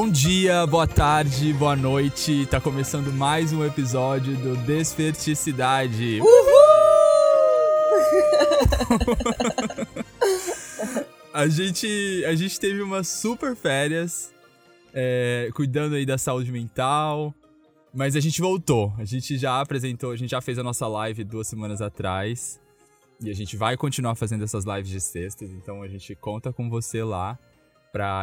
Bom dia, boa tarde, boa noite. Tá começando mais um episódio do Desperticidade. a gente a gente teve umas super férias é, cuidando aí da saúde mental, mas a gente voltou. A gente já apresentou, a gente já fez a nossa live duas semanas atrás. E a gente vai continuar fazendo essas lives de sextas, então a gente conta com você lá.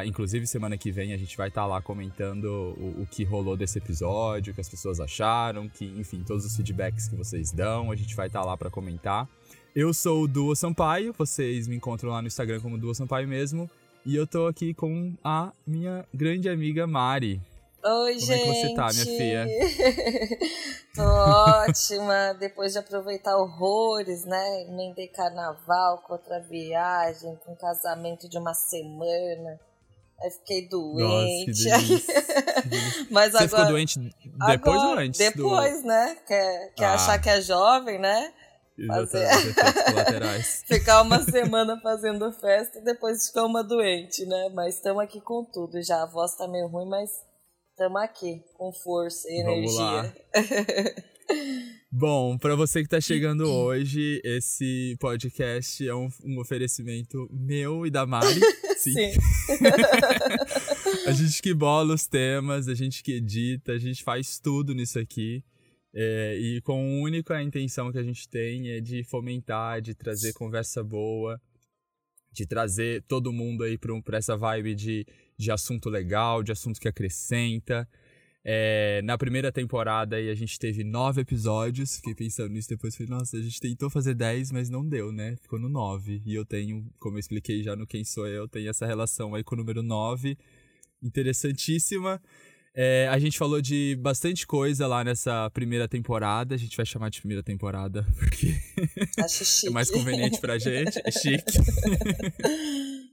Inclusive, semana que vem a gente vai estar tá lá comentando o, o, que rolou desse episódio, o que as pessoas acharam, que, enfim, todos os feedbacks que vocês dão, a gente vai estar tá lá para comentar. Eu sou o Duo Sampaio, vocês me encontram lá no Instagram como Duo Sampaio mesmo. E eu tô aqui com a minha grande amiga Mari. Oi, Como gente. Como é que você tá, minha filha? tô ótima, depois de aproveitar horrores, né? Emendei carnaval com outra viagem, com um casamento de uma semana. Aí fiquei doente. Nossa, que. Mas Você agora, ficou doente depois agora, ou antes? Depois, do... né? Quer, quer Ah. achar que é jovem, né? Fazer- colaterais. Ficar uma semana fazendo festa e depois ficar uma doente, né? Mas estamos aqui com tudo já. A voz tá meio ruim, mas estamos aqui com força e Vamos energia. Bom, pra você que tá chegando hoje, esse podcast é um, um oferecimento meu e da Mari. Sim. Sim. A gente que bola os temas, a gente que edita, a gente faz tudo nisso aqui. É, e com a única intenção que a gente tem é de fomentar, de trazer conversa boa, de trazer todo mundo aí pra, um- pra essa vibe de, de assunto legal, de assunto que acrescenta. É, na primeira temporada aí a gente teve nove episódios, fiquei pensando nisso depois, falei, nossa, a gente tentou fazer dez, mas não deu, né? Ficou no nove. E eu tenho, como eu expliquei já no Quem Sou Eu, tenho essa relação aí com o número nove, interessantíssima. É, a gente falou de bastante coisa lá nessa primeira temporada, a gente vai chamar de primeira temporada, porque é mais conveniente pra gente, é chique.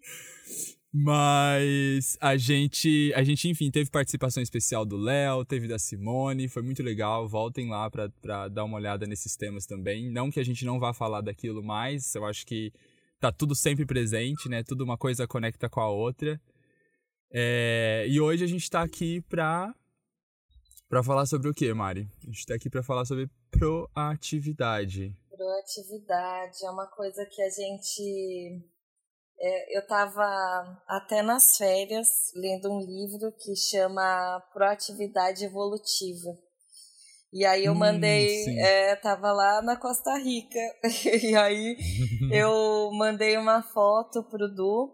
Mas a gente, a gente, enfim, teve participação especial do Léo, teve da Simone, foi muito legal. Voltem lá pra dar uma olhada nesses temas também. Não que a gente não vá falar daquilo mais, eu acho que tá tudo sempre presente, né? Tudo uma coisa conecta com a outra. É, e hoje a gente tá aqui pra, pra falar sobre o que, Mari? A gente tá aqui pra falar sobre proatividade. Proatividade é uma coisa que a gente. É, eu tava até nas férias lendo um livro que chama Proatividade Evolutiva. E aí eu Hum, mandei, sim. é, tava lá na Costa Rica, e aí eu mandei uma foto pro Du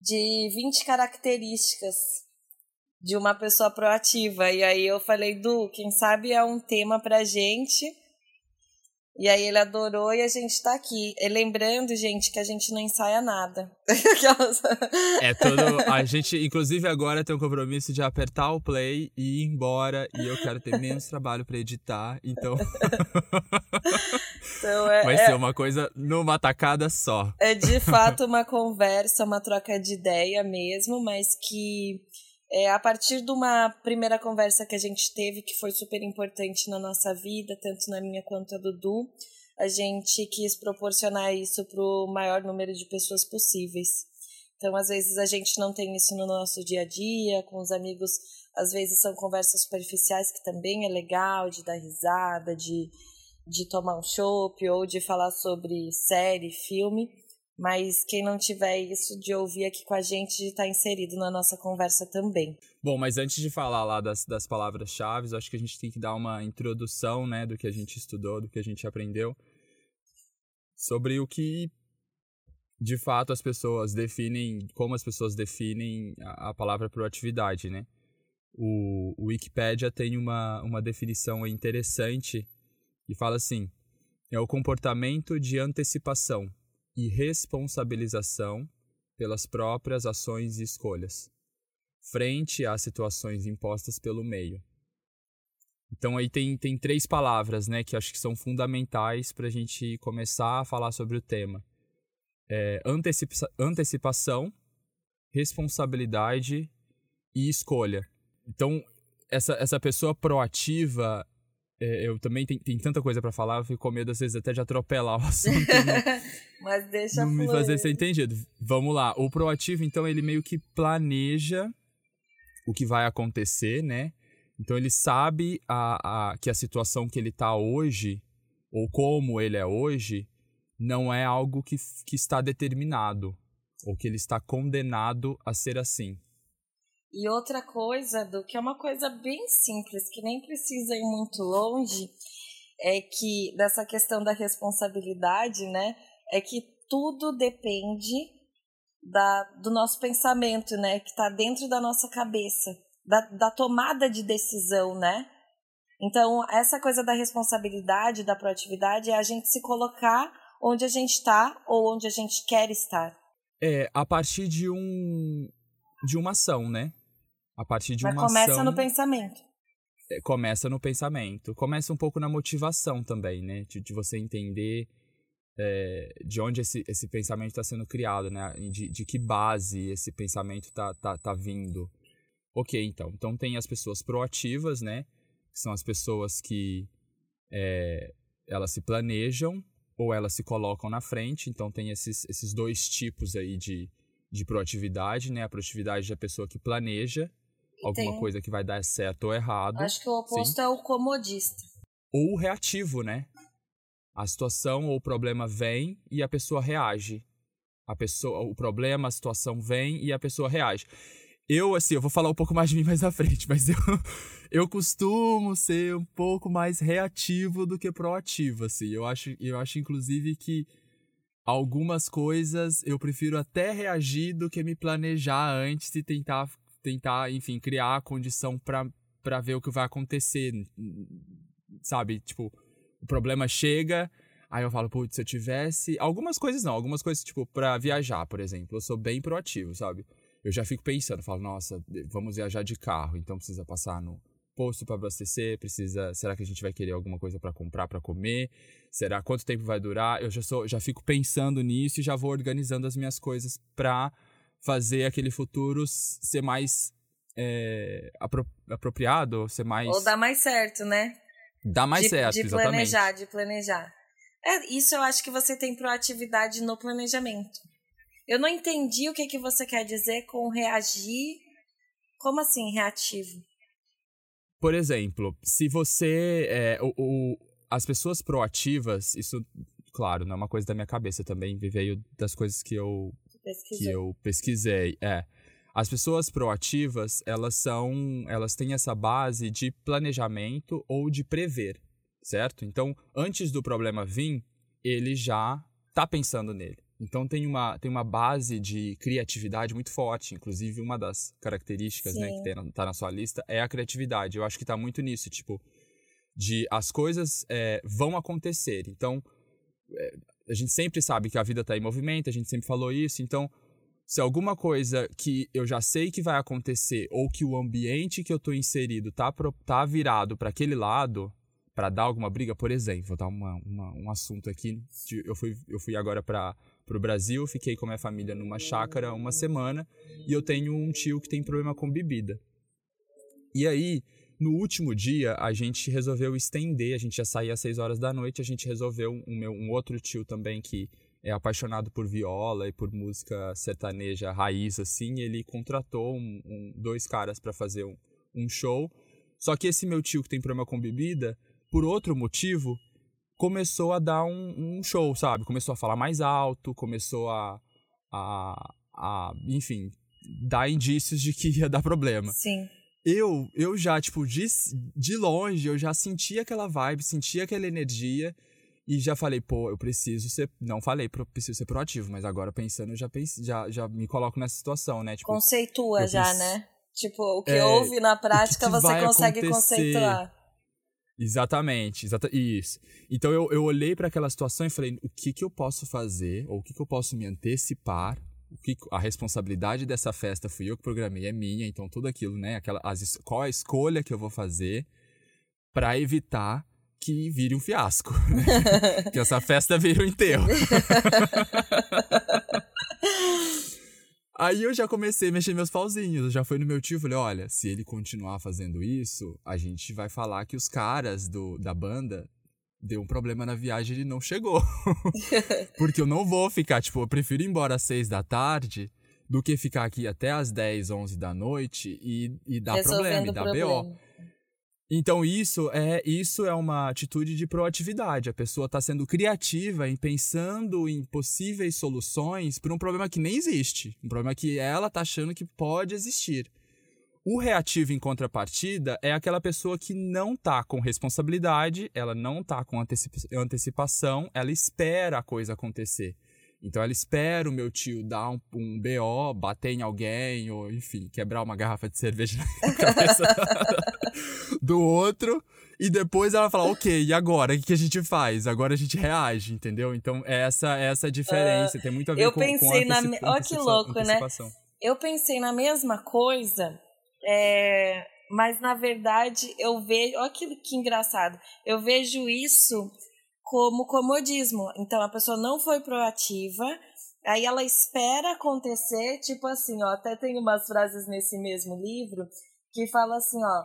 de 20 características de uma pessoa proativa. E aí eu falei, Du, quem sabe é um tema pra gente. E aí ele adorou e a gente tá aqui. E lembrando, gente, que a gente não ensaia nada. É todo. A gente, inclusive, agora tem um compromisso de apertar o play e ir embora. E eu quero ter menos trabalho pra editar. Então então é, vai é- ser uma coisa numa tacada só. é de fato uma conversa, uma troca de ideia mesmo, mas que é, a partir de uma primeira conversa que a gente teve, que foi super importante na nossa vida, tanto na minha quanto a do Du, a gente quis proporcionar isso para o maior número de pessoas possíveis. Então, às vezes, a gente não tem isso no nosso dia a dia, com os amigos, às vezes são conversas superficiais, que também é legal, de dar risada, de, de tomar um chopp, ou de falar sobre série, filme. Mas quem não tiver isso de ouvir aqui com a gente, de estar inserido na nossa conversa também. Bom, mas antes de falar lá das, das palavras-chave, acho que a gente tem que dar uma introdução, né, do que a gente estudou, do que a gente aprendeu. Sobre o que de fato as pessoas definem, como as pessoas definem a, a palavra proatividade, né? O, o Wikipedia tem uma, uma definição interessante e fala assim: é o comportamento de antecipação e responsabilização pelas próprias ações e escolhas, frente às situações impostas pelo meio. Então aí tem, tem três palavras, né, que acho que são fundamentais para a gente começar a falar sobre o tema. É, antecipa antecipação, responsabilidade e escolha. Então, essa, essa pessoa proativa, eu também tenho, tem tanta coisa para falar, eu fico com medo às vezes até de atropelar o assunto não, Mas deixa não me fazer ser entendido. Vamos lá. O proativo, então, ele meio que planeja o que vai acontecer, né? Então ele sabe a, a, que a situação que ele está hoje, ou como ele é hoje, não é algo que, que está determinado, ou que ele está condenado a ser assim. E outra coisa, do que é uma coisa bem simples, que nem precisa ir muito longe, é que dessa questão da responsabilidade, né? É que tudo depende da, do nosso pensamento, né? Que está dentro da nossa cabeça, da, da tomada de decisão, né? Então, essa coisa da responsabilidade, da proatividade, é a gente se colocar onde a gente está ou onde a gente quer estar. É, a partir de um de uma ação, né? A partir de Mas uma começa ação. no pensamento. É, começa no pensamento. Começa um pouco na motivação também, né? De, de você entender é, de onde esse, esse pensamento está sendo criado, né? De, de que base esse pensamento está tá, tá vindo. Ok, então. Então tem as pessoas proativas, né? Que são as pessoas que é, elas se planejam ou elas se colocam na frente. Então tem esses, esses dois tipos aí de, de proatividade, né? A proatividade da pessoa que planeja alguma tem- coisa que vai dar certo ou errado. Acho que o oposto é o comodista. Ou reativo, né? A situação ou o problema vem e a pessoa reage. A pessoa, o problema, a situação vem e a pessoa reage. Eu, assim, eu vou falar um pouco mais de mim mais à frente, mas eu, eu costumo ser um pouco mais reativo do que proativo, assim. Eu acho, eu acho inclusive, que algumas coisas eu prefiro até reagir do que me planejar antes e tentar, tentar enfim, criar a condição pra pra ver o que vai acontecer. Sabe? Tipo, o problema chega, aí eu falo, putz, se eu tivesse. Algumas coisas não, algumas coisas, tipo, pra viajar, por exemplo, eu sou bem proativo, sabe? Eu já fico pensando, falo, nossa, vamos viajar de carro, então precisa passar no posto para abastecer, precisa, será que a gente vai querer alguma coisa para comprar, para comer? Será quanto tempo vai durar? Eu já sou, já fico pensando nisso e já vou organizando as minhas coisas para fazer aquele futuro ser mais é, apro apropriado, ser mais Ou dá mais certo, né? dá mais de, certo, de exatamente. planejar, de planejar. É, isso eu acho que você tem proatividade no planejamento. Eu não entendi o que, que você quer dizer com reagir. Como assim, reativo? Por exemplo, se você. É, o, o- as pessoas proativas, isso, claro, não é uma coisa da minha cabeça também, veio das coisas que eu, que Pesquisou. eu pesquisei. É. As pessoas proativas, elas são. Elas têm essa base de planejamento ou de prever, certo? Então, antes do problema vir, ele já tá pensando nele. Então tem uma, tem uma base de criatividade muito forte. Inclusive, uma das características né, que tem, na- sua lista é a criatividade. Eu acho que tá muito nisso, tipo, de as coisas é, vão acontecer. Então, é, a gente sempre sabe que a vida tá em movimento, a gente sempre falou isso. Então, se alguma coisa que eu já sei que vai acontecer ou que o ambiente que eu tô inserido tá, pro, tá virado para aquele lado, para dar alguma briga, por exemplo, vou dar uma, uma- um assunto aqui. eu, fui, eu fui agora para o Brasil, fiquei com minha família numa chácara uma semana e eu tenho um tio que tem problema com bebida. E aí, no último dia, a gente resolveu estender, a gente já saía às 6 horas da noite, a gente resolveu, um, meu, um outro tio também que é apaixonado por viola e por música sertaneja raiz, assim, ele contratou um- um- dois caras para fazer um, um show. Só que esse meu tio que tem problema com bebida, por outro motivo, começou a dar um, um show, sabe? Começou a falar mais alto, começou a, a, a, enfim, dar indícios de que ia dar problema Sim. Eu, eu já, tipo, de, de longe, eu já senti aquela vibe, senti aquela energia e já falei, pô, eu preciso ser. Não falei, preciso ser proativo, mas agora pensando, eu já, pense, já, já me coloco nessa situação, né? Tipo, Conceitua já, preciso- né? Tipo, o que É, houve na prática que você vai consegue acontecer? conceituar. Exatamente, exata, isso. Então eu, eu olhei para aquela situação e falei, o que, que eu posso fazer, ou o que, que eu posso me antecipar, o que, a responsabilidade dessa festa fui eu que programei, é minha, então tudo aquilo, né? Aquela, as, qual a escolha que eu vou fazer para evitar que vire um fiasco. né? que essa festa vire um enterro. Aí eu já comecei a mexer meus pauzinhos. Eu já fui no meu tio e falei: olha, se ele continuar fazendo isso, a gente vai falar que os caras do, da banda deu um problema na viagem e ele não chegou. Porque eu não vou ficar, tipo, eu prefiro ir embora às seis da tarde do que ficar aqui até as 10, 11 da noite e, e dar problema, e dar BO. Então isso é isso é uma atitude de proatividade. A pessoa está sendo criativa em pensando em possíveis soluções para um problema que nem existe, um problema que ela está achando que pode existir. O reativo em contrapartida é aquela pessoa que não está com responsabilidade, ela não está com antecipação, ela espera a coisa acontecer. Então ela espera o meu tio dar um, um BO, bater em alguém, ou enfim, quebrar uma garrafa de cerveja na cabeça do outro. E depois ela fala, ok, e agora? O que a gente faz? Agora a gente reage, entendeu? Então, essa essa diferença. Uh, tem muito a ver eu com, pensei com na Olha que louco, né? Eu pensei na mesma coisa, é... mas na verdade eu vejo. Olha que, que engraçado. Eu vejo isso como comodismo. Então a pessoa não foi proativa, aí ela espera acontecer, tipo assim, ó, até tem umas frases nesse mesmo livro que fala assim, ó,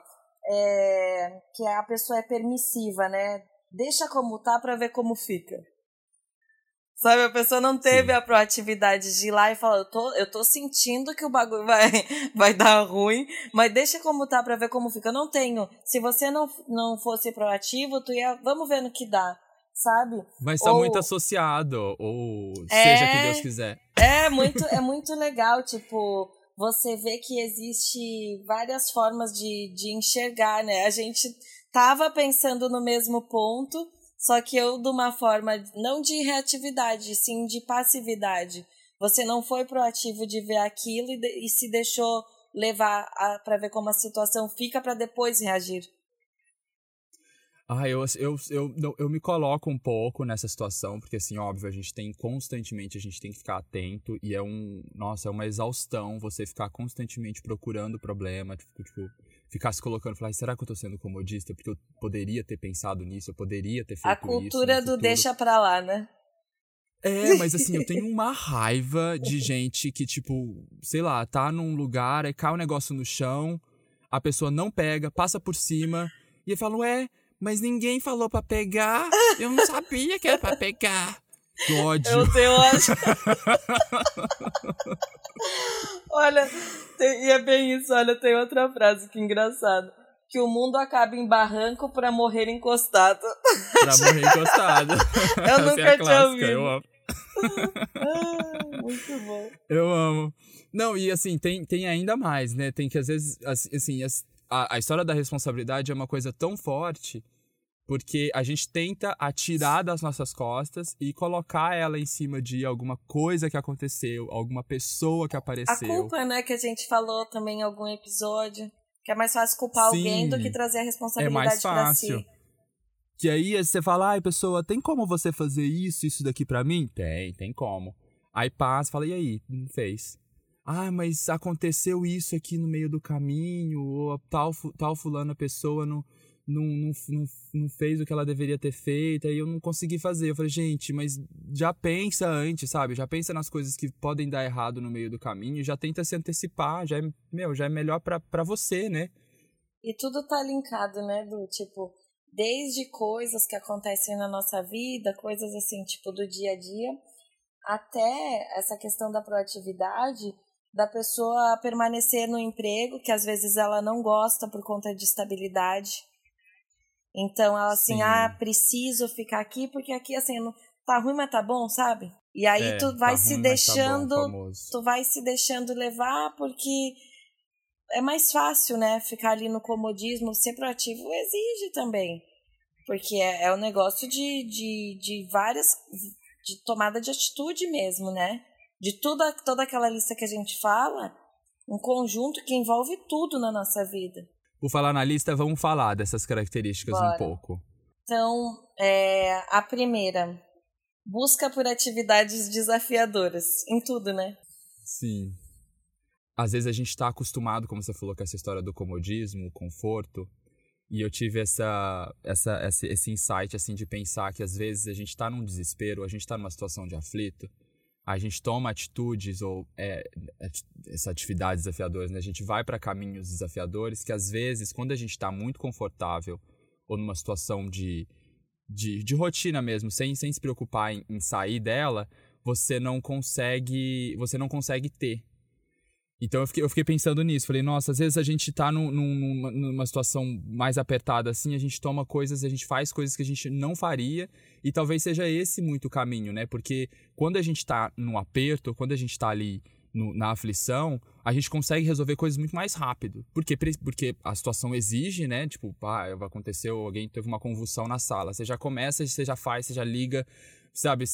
é, que a pessoa é permissiva, né? Deixa como tá para ver como fica. Sabe, a pessoa não teve Sim. a proatividade de ir lá e falar, eu tô, eu tô sentindo que o bagulho vai, vai dar ruim, mas deixa como tá pra ver como fica. Eu não tenho. Se você não, não fosse proativo, tu ia, vamos ver no que dá sabe? Mas tá ou... muito associado, ou é... seja que Deus quiser. É muito, é muito legal, tipo, você vê que existe várias formas de, de enxergar, né? A gente tava pensando no mesmo ponto, só que eu de uma forma não de reatividade, sim de passividade. Você não foi proativo de ver aquilo e, de, e se deixou levar para ver como a situação fica para depois reagir. Ah, eu, eu, eu, eu me coloco um pouco nessa situação, porque assim, óbvio, a gente tem constantemente, a gente tem que ficar atento e é um, nossa, é uma exaustão você ficar constantemente procurando problema, tipo, tipo ficar se colocando, falar, será que eu tô sendo comodista? Porque eu poderia ter pensado nisso, eu poderia ter feito isso. A cultura isso do deixa pra lá, né? É, mas assim, eu tenho uma raiva de gente que, tipo, sei lá, tá num lugar, aí cai um negócio no chão, a pessoa não pega, passa por cima, e fala, ué, mas ninguém falou para pegar. Eu não sabia que era para pegar. Que ódio. Eu tenho acho. olha, tem, e é bem isso. Olha, tem outra frase que engraçada. Que o mundo acaba em barranco para morrer encostado. Pra morrer encostado. eu nunca é tinha ouvido. Eu amo. ah, muito bom. Eu amo. Não, e assim, tem, tem ainda mais, né? Tem que às vezes, assim, a, a história da responsabilidade é uma coisa tão forte porque a gente tenta atirar das nossas costas e colocar ela em cima de alguma coisa que aconteceu, alguma pessoa que apareceu. A culpa, né, que a gente falou também em algum episódio, que é mais fácil culpar Sim, alguém do que trazer a responsabilidade é mais fácil. Si. Que aí você fala, ai, pessoa, tem como você fazer isso, isso daqui para mim? Tem, tem como. Aí passa, fala, e aí? Não fez ah, mas aconteceu isso aqui no meio do caminho, ou tal, tal fulana pessoa não, não, não, não, não fez o que ela deveria ter feito, aí eu não consegui fazer. Eu falei, gente, mas já pensa antes, sabe? Já pensa nas coisas que podem dar errado no meio do caminho, já tenta se antecipar, já é, meu, já é melhor para você, né? E tudo tá linkado, né, do tipo, desde coisas que acontecem na nossa vida, coisas assim, tipo, do dia a dia, até essa questão da proatividade, da pessoa permanecer no emprego que às vezes ela não gosta por conta de estabilidade. Então ela assim, Sim. ah, preciso ficar aqui porque aqui assim, tá ruim, mas tá bom, sabe? E aí é, tu vai tá se ruim, deixando, tá bom, tu vai se deixando levar porque é mais fácil, né, ficar ali no comodismo, ser proativo exige também. Porque é, é um negócio de, de, de várias de tomada de atitude mesmo, né? de toda, toda aquela lista que a gente fala, um conjunto que envolve tudo na nossa vida. Por falar na lista, vamos falar dessas características Bora. um pouco. Então, é, a primeira, busca por atividades desafiadoras, em tudo, né? Sim. Às vezes a gente está acostumado, como você falou, com essa história do comodismo, conforto, e eu tive essa, essa, esse, esse insight assim de pensar que às vezes a gente está num desespero, a gente está numa situação de aflito, a gente toma atitudes ou é, essa atividades desafiadoras, né? A gente vai para caminhos desafiadores que às vezes, quando a gente está muito confortável ou numa situação de, de, de, rotina mesmo, sem, sem se preocupar em, em sair dela, você não consegue você não consegue ter. Então eu fiquei, eu fiquei pensando nisso. Falei, nossa, às vezes a gente tá num, numa, numa situação mais apertada assim, a gente toma coisas, a gente faz coisas que a gente não faria. E talvez seja esse muito o caminho, né? Porque quando a gente tá num aperto, quando a gente tá ali no, na aflição, a gente consegue resolver coisas muito mais rápido. Porque, porque a situação exige, né? Tipo, ah, aconteceu, alguém teve uma convulsão na sala. Você já começa, você já faz, você já liga, sabe?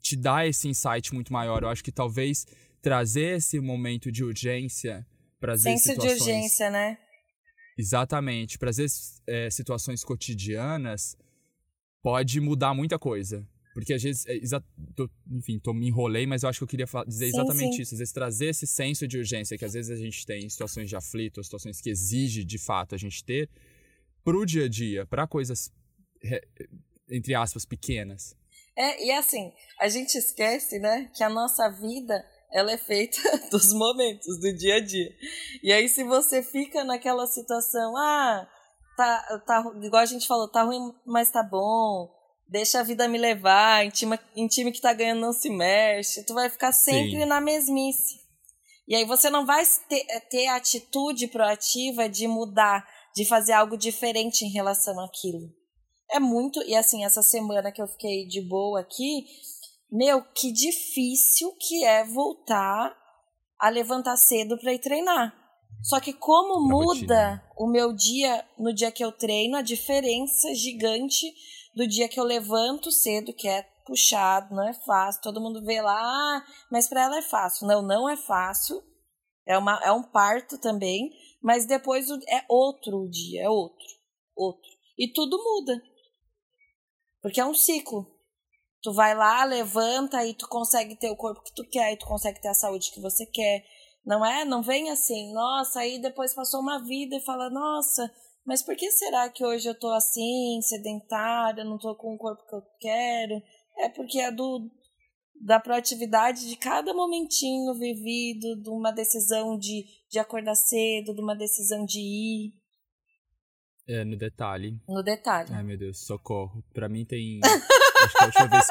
Te dá esse insight muito maior. Eu acho que talvez trazer esse momento de urgência, trazer Senso situações... de urgência, né? Exatamente. Trazer é, situações cotidianas pode mudar muita coisa. Porque às vezes, é, tô, enfim, tô, me enrolei, mas eu acho que eu queria dizer sim, exatamente sim. isso. Às vezes trazer esse senso de urgência que às vezes a gente tem em situações de aflito, situações que exige de fato a gente ter, pro dia a dia, para coisas, entre aspas, pequenas. É, e assim, a gente esquece, né, que a nossa vida ela é feita dos momentos, do dia a dia. E aí, se você fica naquela situação, ah, tá, tá, igual a gente falou, tá ruim, mas tá bom, deixa a vida me levar, em time, em time que tá ganhando não se mexe, tu vai ficar sempre Sim. na mesmice. E aí você não vai ter, ter a atitude proativa de mudar, de fazer algo diferente em relação àquilo. É muito, e assim, essa semana que eu fiquei de boa aqui, meu, que difícil que é voltar a levantar cedo para ir treinar. Só que como muda rotina. o meu dia no dia que eu treino, a diferença gigante do dia que eu levanto cedo, que é puxado, não é fácil. Todo mundo vê lá, ah, mas para ela é fácil. Não, não é fácil. É, uma, é um parto também, mas depois é outro dia, é outro, outro. E tudo muda. Porque é um ciclo. Tu vai lá, levanta e tu consegue ter o corpo que tu quer, e tu consegue ter a saúde que você quer. Não é? Não vem assim, nossa, aí depois passou uma vida e fala, nossa, mas por que será que hoje eu tô assim, sedentária, não tô com o corpo que eu quero? É porque é do da proatividade de cada momentinho vivido, de uma decisão de, de acordar cedo, de uma decisão de ir. É, no detalhe. No detalhe. Ai, meu Deus, socorro. Pra mim tem. Acho que a última, vez,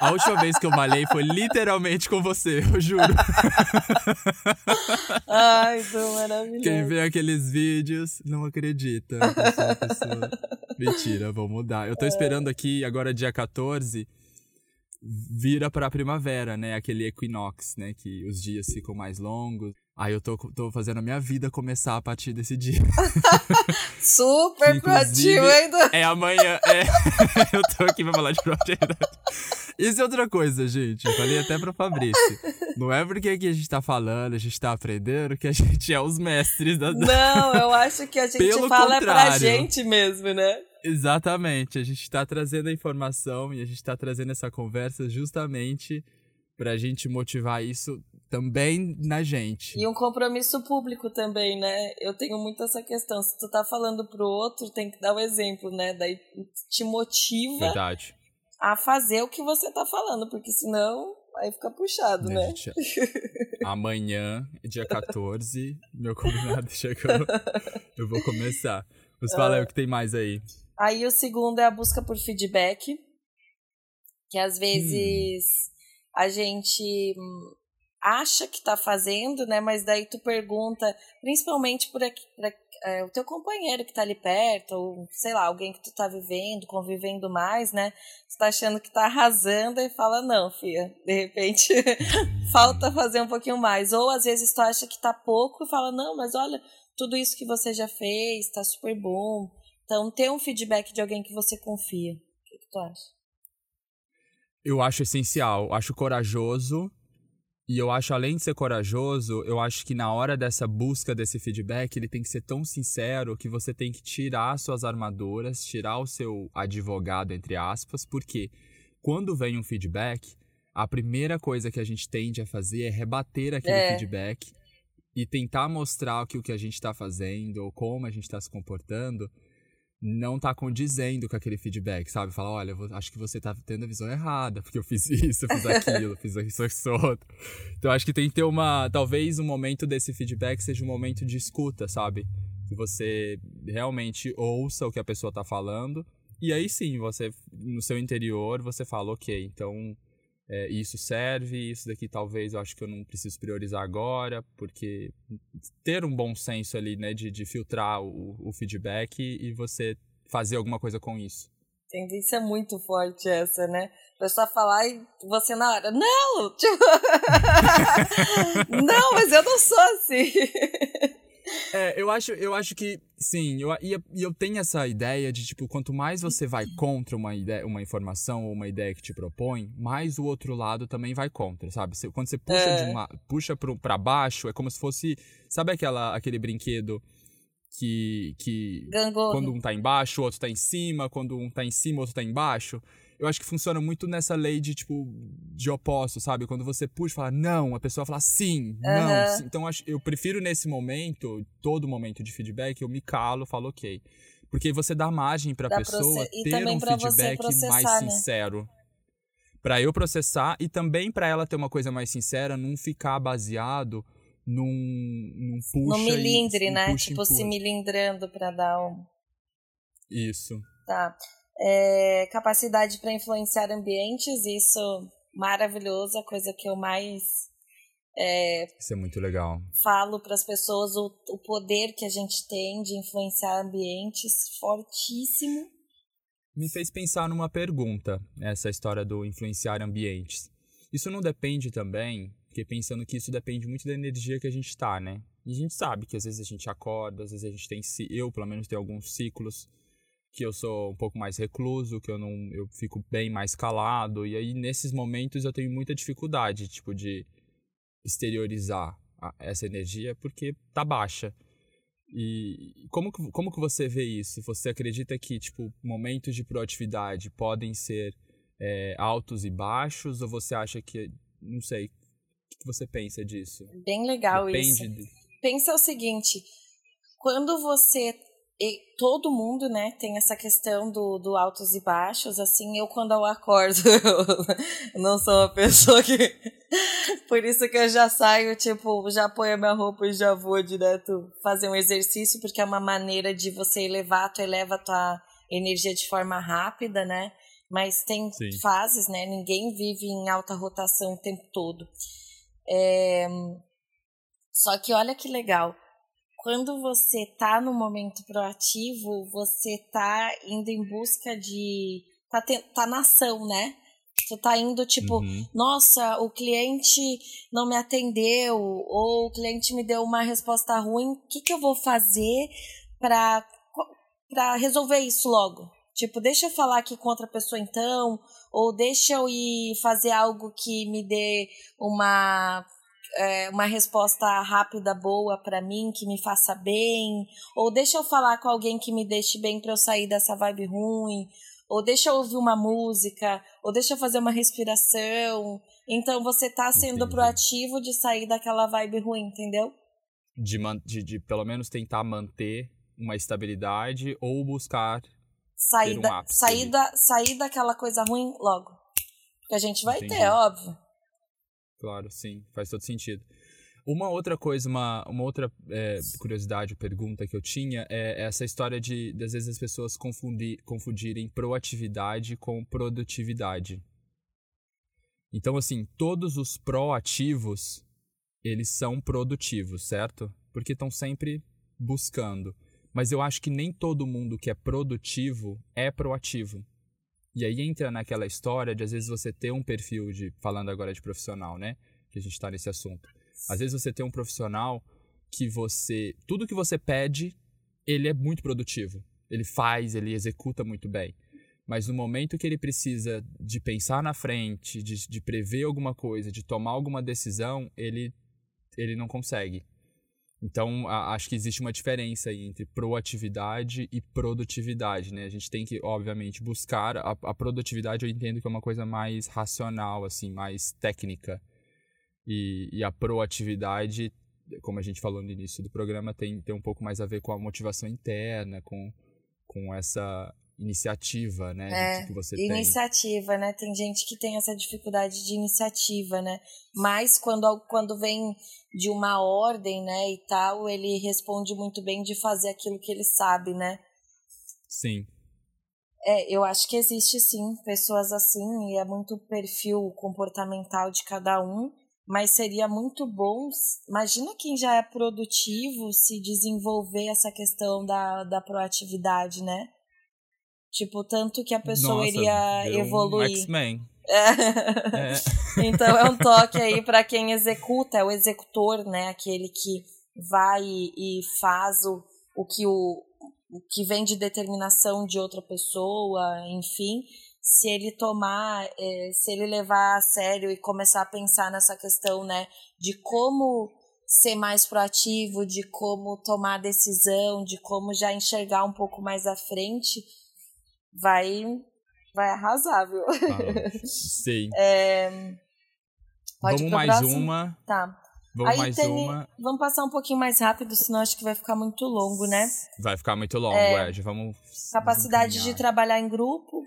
a última vez que eu malhei foi literalmente com você, eu juro. Ai, tô maravilhoso. Quem vê aqueles vídeos não acredita. pessoa... Mentira, vou mudar. Eu tô esperando aqui, agora dia 14, vira pra primavera, né? Aquele equinox, né? Que os dias ficam mais longos. Aí eu tô, tô fazendo a minha vida começar a partir desse dia. Super proativo ainda. É amanhã, é. eu tô aqui pra falar de proatividade. Isso é outra coisa, gente. Eu falei até pra Fabrício. Não é porque aqui a gente tá falando, a gente tá aprendendo, que a gente é os mestres da. Não, eu acho que a gente Pelo fala contrário. pra gente mesmo, né? Exatamente. A gente tá trazendo a informação e a gente tá trazendo essa conversa justamente pra gente motivar isso também na gente. E um compromisso público também, né? Eu tenho muito essa questão. Se tu tá falando pro outro, tem que dar o exemplo, né? Daí te motiva Verdade. a fazer o que você tá falando, porque senão aí fica puxado, né? né? Gente, amanhã, dia 14, meu combinado chegou. Eu vou começar. Mas fala aí o que tem mais aí. Aí o segundo é a busca por feedback. Que às vezes hum. A gente acha que está fazendo, né? Mas daí tu pergunta, principalmente por aqui, pra, é, o teu companheiro que está ali perto, ou sei lá, alguém que tu está vivendo, convivendo mais, né? Tu tá achando que tá arrasando e fala, não, filha, de repente falta fazer um pouquinho mais. Ou às vezes tu acha que tá pouco e fala, não, mas olha, tudo isso que você já fez, tá super bom. Então, ter um feedback de alguém que você confia. O que, que tu acha? Eu acho essencial, acho corajoso e eu acho, além de ser corajoso, eu acho que na hora dessa busca desse feedback, ele tem que ser tão sincero que você tem que tirar suas armaduras, tirar o seu advogado, entre aspas, porque quando vem um feedback, a primeira coisa que a gente tende a fazer é rebater aquele é. feedback e tentar mostrar que o que a gente está fazendo ou como a gente está se comportando não tá condizendo com aquele feedback, sabe? Fala, olha, acho que você tá tendo a visão errada, porque eu fiz isso, eu fiz aquilo, fiz isso, isso, outro. Então acho que tem que ter uma. Talvez um momento desse feedback seja um momento de escuta, sabe? Que você realmente ouça o que a pessoa tá falando. E aí sim, você, no seu interior, você fala, ok, então é, isso serve, isso daqui talvez eu acho que eu não preciso priorizar agora, porque ter um bom senso ali, né, de, de filtrar o, o feedback e você fazer alguma coisa com isso. Tendência é muito forte essa, né? A pessoa falar e você na hora, não! Tipo... não, mas eu não sou assim. É, eu acho, eu acho que sim, eu, e eu tenho essa ideia de, tipo, quanto mais você vai contra uma ideia, uma informação ou uma ideia que te propõe, mais o outro lado também vai contra, sabe? Quando você puxa é. de uma, puxa pro, pra baixo, é como se fosse. Sabe aquela, aquele brinquedo que. que quando um tá embaixo, o outro tá em cima, quando um tá em cima, o outro tá embaixo? Eu acho que funciona muito nessa lei de, tipo, de oposto, sabe? Quando você puxa e fala não, a pessoa fala sim, não. Sim. Então eu prefiro nesse momento, todo momento de feedback, eu me calo, falo ok. Porque você dá margem para a pessoa ter um feedback mais né? sincero. Para eu processar e também para ela ter uma coisa mais sincera, não ficar baseado num, num puxa. No milindre, e, né? Tipo, se milindrando para dar um. Isso. Tá é, capacidade para influenciar ambientes, isso maravilhoso, a coisa que eu mais é, isso é muito legal. Falo para as pessoas o, o poder que a gente tem de influenciar ambientes fortíssimo. Me fez pensar numa pergunta, essa história do influenciar ambientes. Isso não depende também, porque pensando que isso depende muito da energia que a gente está, né? E a gente sabe que às vezes a gente acorda, às vezes a gente tem, eu pelo menos tenho alguns ciclos que eu sou um pouco mais recluso, que eu não eu fico bem mais calado e aí nesses momentos eu tenho muita dificuldade, tipo de exteriorizar a, essa energia porque tá baixa. E como que, como que você vê isso? Você acredita que tipo momentos de proatividade podem ser é, altos e baixos ou você acha que não sei, o que você pensa disso? Bem legal Depende isso. De... Pensa o seguinte, quando você e todo mundo, né, tem essa questão do, do altos e baixos, assim, eu quando eu acordo, eu não sou uma pessoa que, por isso que eu já saio, tipo, já ponho a minha roupa e já vou direto fazer um exercício, porque é uma maneira de você elevar, tu eleva a tua energia de forma rápida, né, mas tem Sim. fases, né, ninguém vive em alta rotação o tempo todo. É... Só que olha que legal, quando você tá no momento proativo, você tá indo em busca de. tá, te, tá na ação, né? Você tá indo tipo, uhum. nossa, o cliente não me atendeu, ou o cliente me deu uma resposta ruim, o que, que eu vou fazer pra resolver isso logo? Tipo, deixa eu falar aqui com outra pessoa então, ou deixa eu ir fazer algo que me dê uma é, uma resposta rápida, boa para mim, que me faça bem, ou deixa eu falar com alguém que me deixe bem para eu sair dessa vibe ruim, ou deixa eu ouvir uma música, ou deixa eu fazer uma respiração. Então você tá sendo Entendi. proativo de sair daquela vibe ruim, entendeu? De, de, de pelo menos tentar manter uma estabilidade ou buscar sair, um da, sair, da, sair daquela coisa ruim logo. Que a gente vai Entendi. ter, óbvio. Claro, sim, faz todo sentido. Uma outra coisa, uma, uma outra é, curiosidade, pergunta que eu tinha é essa história de, às vezes, as pessoas confundir, confundirem proatividade com produtividade. Então, assim, todos os proativos, eles são produtivos, certo? Porque estão sempre buscando. Mas eu acho que nem todo mundo que é produtivo é proativo. E aí entra naquela história de às vezes você ter um perfil de, falando agora de profissional, né? Que a gente está nesse assunto. Às vezes você tem um profissional que você, tudo que você pede, ele é muito produtivo. Ele faz, ele executa muito bem. Mas no momento que ele precisa de pensar na frente, de, de prever alguma coisa, de tomar alguma decisão, ele, ele não consegue. Então, a, acho que existe uma diferença entre proatividade e produtividade, né? A gente tem que, obviamente, buscar a, a, produtividade. Eu entendo que é uma coisa mais racional, assim, mais técnica. E, e, a proatividade, como a gente falou no início do programa, tem, tem um pouco mais a ver com a motivação interna, com, com essa iniciativa, né? É, que você iniciativa, tem. né? Tem gente que tem essa dificuldade de iniciativa, né? Mas quando, quando vem de uma ordem, né, e tal, ele responde muito bem de fazer aquilo que ele sabe, né? Sim. É, eu acho que existe sim pessoas assim, e é muito perfil comportamental de cada um, mas seria muito bom. Imagina quem já é produtivo se desenvolver essa questão da, da proatividade, né? Tipo, tanto que a pessoa Nossa, iria um evoluir. X-Men. É. É. Então é um toque aí para quem executa, é o executor, né? Aquele que vai e, e faz o, o que o, o que vem de determinação de outra pessoa, enfim. Se ele tomar, é, se ele levar a sério e começar a pensar nessa questão, né, de como ser mais proativo, de como tomar decisão, de como já enxergar um pouco mais à frente, vai vai arrasar, viu? Ah, sim. É, pode Vamos mais próximo? uma. Tá. Vamos Aí mais uma. Vamos passar um pouquinho mais rápido, senão acho que vai ficar muito longo, né? Vai ficar muito longo, é. Já vamos. Capacidade de trabalhar em grupo,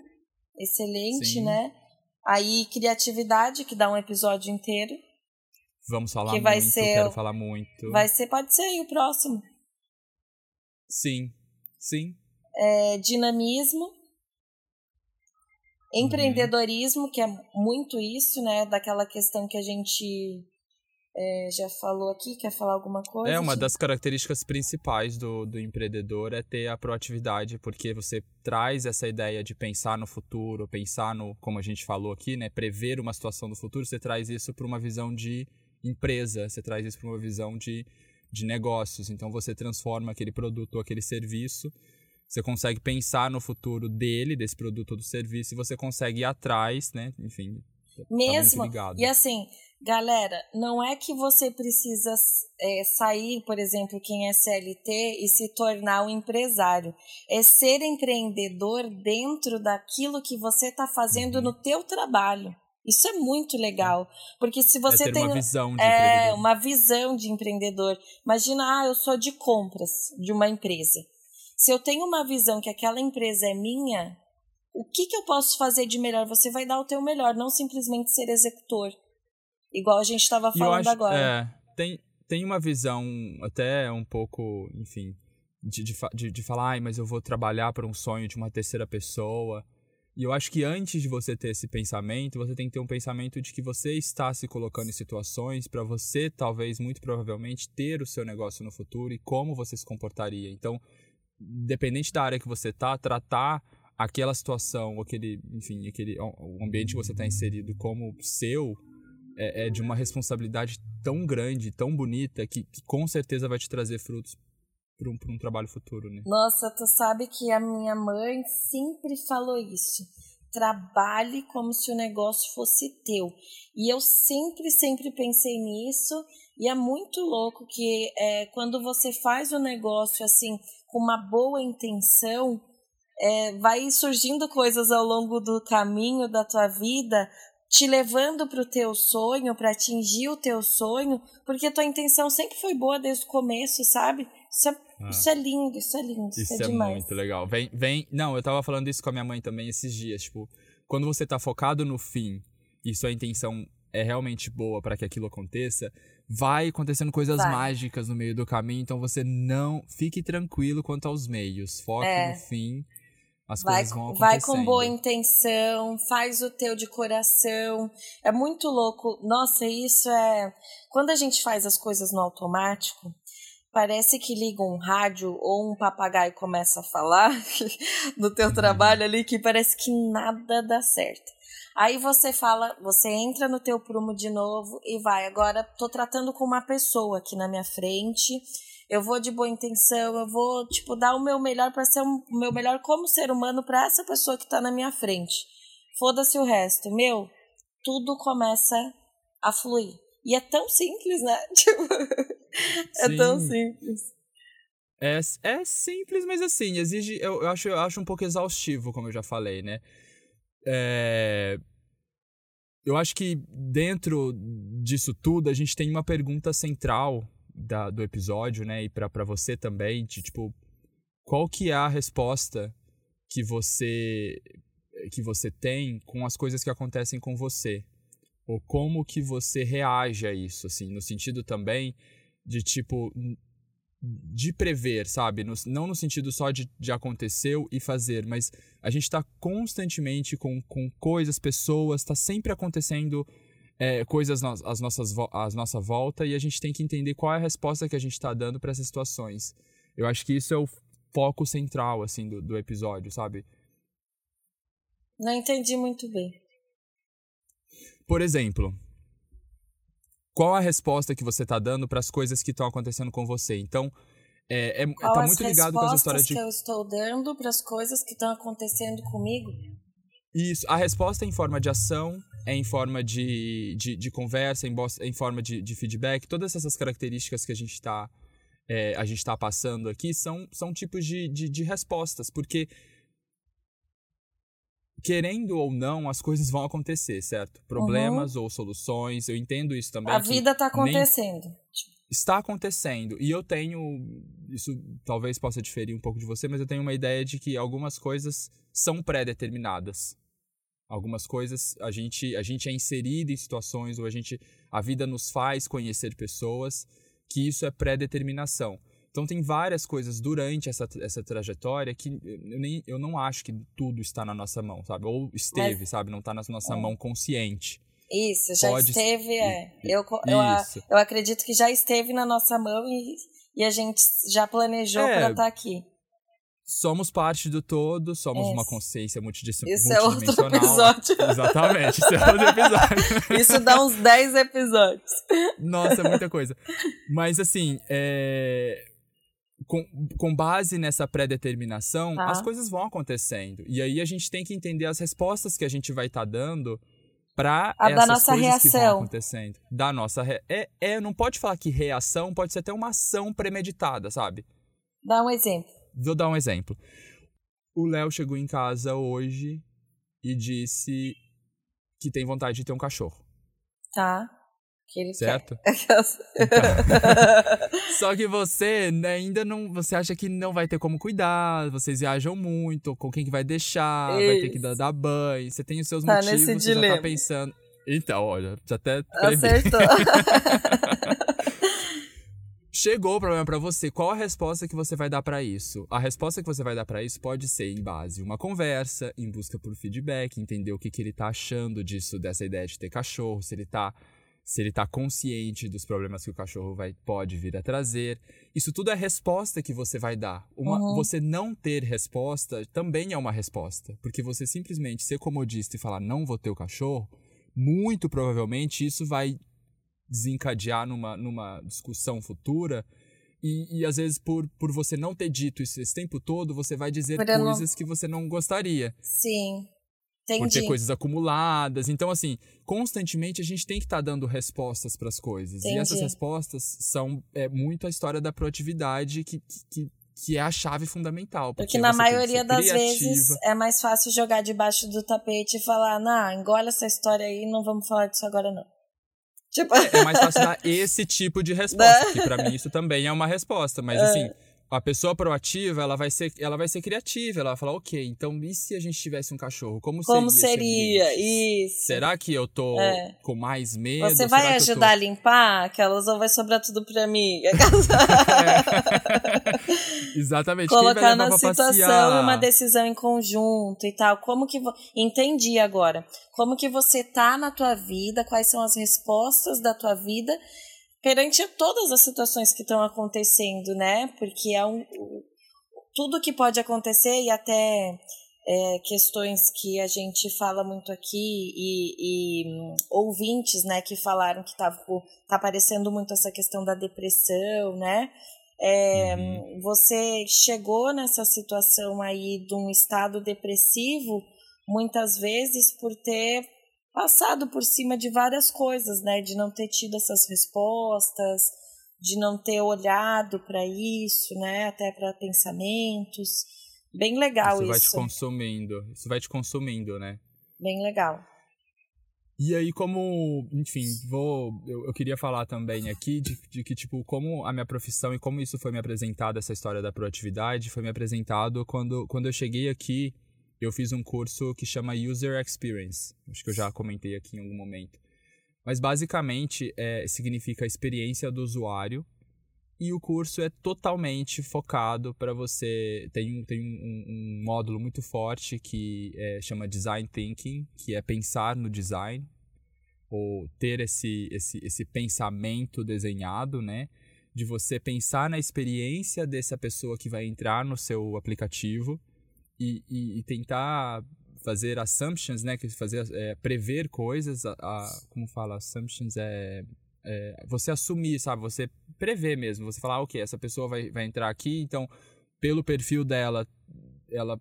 excelente, Sim. né? Aí criatividade, que dá um episódio inteiro. Vamos falar que muito. vai ser Quero falar muito. Vai ser, pode ser aí o próximo. Sim. Sim. É, dinamismo. Uhum. Empreendedorismo, que é muito isso, né? Daquela questão que a gente é, já falou aqui. Quer falar alguma coisa? É, uma Ti? das características principais do, do empreendedor é ter a proatividade, porque você traz essa ideia de pensar no futuro, pensar no, como a gente falou aqui, né, prever uma situação do futuro, você traz isso para uma visão de empresa, você traz isso para uma visão de, de negócios. Então você transforma aquele produto ou aquele serviço, você consegue pensar no futuro dele, desse produto ou do serviço, e você consegue ir atrás, né, enfim, tá Mesmo. ligado. E assim, galera, não é que você precisa é, sair, por exemplo, quem é CLT e se tornar um empresário. É ser empreendedor dentro daquilo que você está fazendo Uhum. no teu trabalho. Isso é muito legal, porque se você é tem uma visão de é, empreendedor. uma visão de empreendedor. Imagina, ah, eu sou de compras de uma empresa. Se eu tenho uma visão que aquela empresa é minha, o que, que eu posso fazer de melhor? Você vai dar o teu melhor, não simplesmente ser executor. Igual a gente estava falando acho, agora. É, tem, tem uma visão até um pouco, enfim, de, de, de, de falar, ai, mas eu vou trabalhar para um sonho de uma terceira pessoa. E eu acho que antes de você ter esse pensamento, você tem que ter um pensamento de que você está se colocando em situações para você, talvez, muito provavelmente, ter o seu negócio no futuro e como você se comportaria. Então, dependente da área que você tá, tratar aquela situação, aquele, enfim, aquele o ambiente que você está inserido como seu, é, é de uma responsabilidade tão grande, tão bonita, que, que com certeza vai te trazer frutos para um, um trabalho futuro, né? Nossa, tu sabe que a minha mãe sempre falou isso. Trabalhe como se o negócio fosse teu. E eu sempre, sempre pensei nisso. E é muito louco que é, quando você faz o negócio assim, com uma boa intenção, é, vai surgindo coisas ao longo do caminho da tua vida, te levando para o teu sonho, para atingir o teu sonho, porque tua intenção sempre foi boa desde o começo, sabe? Isso é, Ah. isso é lindo, isso é lindo, isso, Isso é é demais. muito legal. Vem, vem. Não, eu tava falando isso com a minha mãe também esses dias. Tipo, quando você tá focado no fim e sua intenção é realmente boa para que aquilo aconteça, vai acontecendo coisas Vai. mágicas no meio do caminho. Então você não fique tranquilo quanto aos meios. Foque É. no fim. As Vai, coisas vão vai acontecendo. com boa intenção, faz o teu de coração. É muito louco. Nossa, isso é. Quando a gente faz as coisas no automático, parece que liga um rádio ou um papagaio começa a falar no teu Uhum. trabalho ali que parece que nada dá certo. Aí você fala, você entra no teu prumo de novo e vai. Agora tô tratando com uma pessoa aqui na minha frente. Eu vou de boa intenção, eu vou tipo dar o meu melhor para ser o meu melhor como ser humano para essa pessoa que tá na minha frente. Foda-se o resto, meu. Tudo começa a fluir. E é tão simples, né? Tipo, é tão Sim. simples. É, é simples, mas assim, exige. Eu, eu, acho, eu acho um pouco exaustivo, como eu já falei, né? É, eu acho que dentro disso tudo a gente tem uma pergunta central da, do episódio, né? E pra você também, de tipo, qual que é a resposta que você que você tem com as coisas que acontecem com você? Ou como que você reage a isso, assim, no sentido também de tipo de prever, sabe? No, não no sentido só de, de aconteceu e fazer, mas a gente está constantemente com, com coisas, pessoas, está sempre acontecendo é, coisas às nossas, às nossa volta e a gente tem que entender qual é a resposta que a gente está dando para essas situações. Eu acho que isso é o foco central, assim, do, do episódio, sabe? Não entendi muito bem. Por exemplo, qual a resposta que você está dando para as coisas que estão acontecendo com você? Então, é, é tá muito ligado com essa história de que eu estou dando para as coisas que estão acontecendo comigo? Isso, a resposta é em forma de ação, é em forma de, de, de conversa, em, em forma de, de, feedback, todas essas características que a gente está é, a gente está passando aqui são, são tipos de, de, de respostas, porque querendo ou não, as coisas vão acontecer, certo? Problemas uhum. ou soluções, eu entendo isso também. A vida está acontecendo. Está acontecendo. E eu tenho. Isso talvez possa diferir um pouco de você, mas eu tenho uma ideia de que algumas coisas são pré-determinadas. Algumas coisas a gente, a gente é inserido em situações ou a gente. A vida nos faz conhecer pessoas que isso é pré-determinação. Então tem várias coisas durante essa, essa trajetória que eu, nem, eu não acho que tudo está na nossa mão, sabe? Ou esteve, Mas, sabe? Não está na nossa é. mão consciente. Isso, já Pode esteve, é. Eu, eu, eu acredito que já esteve na nossa mão e, e a gente já planejou é, para estar tá aqui. Somos parte do todo, somos uma consciência multidimensional. Isso é outro episódio. Exatamente, isso é outro episódio. isso dá uns 10 episódios. Nossa, é muita coisa. Mas assim, é com, com base nessa pré-determinação, tá. as coisas vão acontecendo. E aí a gente tem que entender as respostas que a gente vai estar tá dando para essas nossa coisas reação. que vão acontecendo. Da nossa re... é, é, não pode falar que reação pode ser até uma ação premeditada, sabe? Dá um exemplo. Vou dar um exemplo. O Léo chegou em casa hoje e disse que tem vontade de ter um cachorro. Tá. Que ele certo? Então, só que você né, ainda não. Você acha que não vai ter como cuidar, vocês viajam muito, com quem que vai deixar, Isso. vai ter que dar, dar, banho, você tem os seus tá motivos, nesse você dilema. já tá pensando. Então, olha, já até. Acertou. Chegou o problema para você, qual a resposta que você vai dar para isso? A resposta que você vai dar para isso pode ser em base uma conversa, em busca por feedback, entender o que, que ele tá achando disso, dessa ideia de ter cachorro, se ele tá se ele está consciente dos problemas que o cachorro vai, pode vir a trazer. Isso tudo é resposta que você vai dar. Uma, uhum. Você não ter resposta também é uma resposta. Porque você simplesmente ser comodista e falar não vou ter o cachorro, muito provavelmente isso vai desencadear numa, numa discussão futura. E, e às vezes, por, por você não ter dito isso esse tempo todo, você vai dizer coisas não... que você não gostaria. Sim. Entendi. por ter coisas acumuladas. Então, assim, constantemente a gente tem que estar tá dando respostas para as coisas. Entendi. E essas respostas são é, muito a história da proatividade que, que, que é a chave fundamental. Porque, porque na maioria das vezes é mais fácil jogar debaixo do tapete e falar, não, engole essa história aí, não vamos falar disso agora não. Tipo... É, é mais fácil dar esse tipo de resposta, que para mim isso também é uma resposta, mas é. assim a pessoa proativa, ela vai ser, ela vai ser criativa, ela vai falar, ok, então e se a gente tivesse um cachorro? Como, Como seria? seria? Isso. Será que eu tô é. com mais medo? Você vai ajudar tô... a limpar? Aquelas ou vai sobrar tudo pra mim? é. Exatamente. Colocar na situação uma decisão em conjunto e tal. Como que. Vo... Entendi agora. Como que você tá na tua vida, quais são as respostas da tua vida perante todas as situações que estão acontecendo, né? Porque é um, tudo que pode acontecer e até é, questões que a gente fala muito aqui e, e um, ouvintes, né, que falaram que tá, tá aparecendo muito essa questão da depressão, né? É, uhum. Você chegou nessa situação aí de um estado depressivo muitas vezes por ter passado por cima de várias coisas, né? De não ter tido essas respostas, de não ter olhado para isso, né? Até para pensamentos. Bem legal isso. Isso vai te consumindo. Isso vai te consumindo, né? Bem legal. E aí, como, enfim, vou. Eu, eu queria falar também aqui de, de, que, tipo, como a minha profissão e como isso foi me apresentado, essa história da proatividade, foi me apresentado quando, quando eu cheguei aqui eu fiz um curso que chama User Experience. Acho que eu já comentei aqui em algum momento. Mas basicamente é, significa experiência do usuário. e o curso é totalmente focado para você. Tem, tem um, um, módulo muito forte que é, chama Design Thinking, que é pensar no design, ou ter esse, esse, esse pensamento desenhado, né? De você pensar na experiência dessa pessoa que vai entrar no seu aplicativo e, e, e tentar fazer assumptions, né? Que fazer é, prever coisas, a, a, como fala assumptions é, é, você assumir, sabe? Você prever mesmo. Você falar, ok, essa pessoa vai, vai entrar aqui, então pelo perfil dela, ela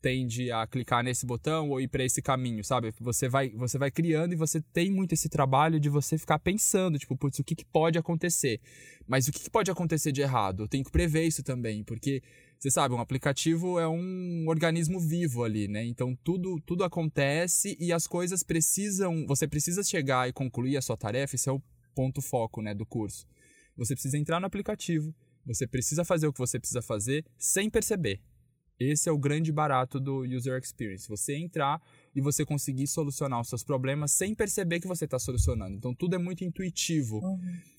tende a clicar nesse botão ou ir para esse caminho, sabe? Você vai, você vai criando e você tem muito esse trabalho de você ficar pensando, tipo, putz, o que, que pode acontecer? Mas o que, que pode acontecer de errado? Eu tenho que prever isso também, porque você sabe, um aplicativo é um organismo vivo ali, né? Então tudo, tudo acontece e as coisas precisam. Você precisa chegar e concluir a sua tarefa, esse é o ponto foco né, do curso. Você precisa entrar no aplicativo, você precisa fazer o que você precisa fazer sem perceber. Esse é o grande barato do user experience. Você entrar e você conseguir solucionar os seus problemas sem perceber que você está solucionando. Então tudo é muito intuitivo. Uhum.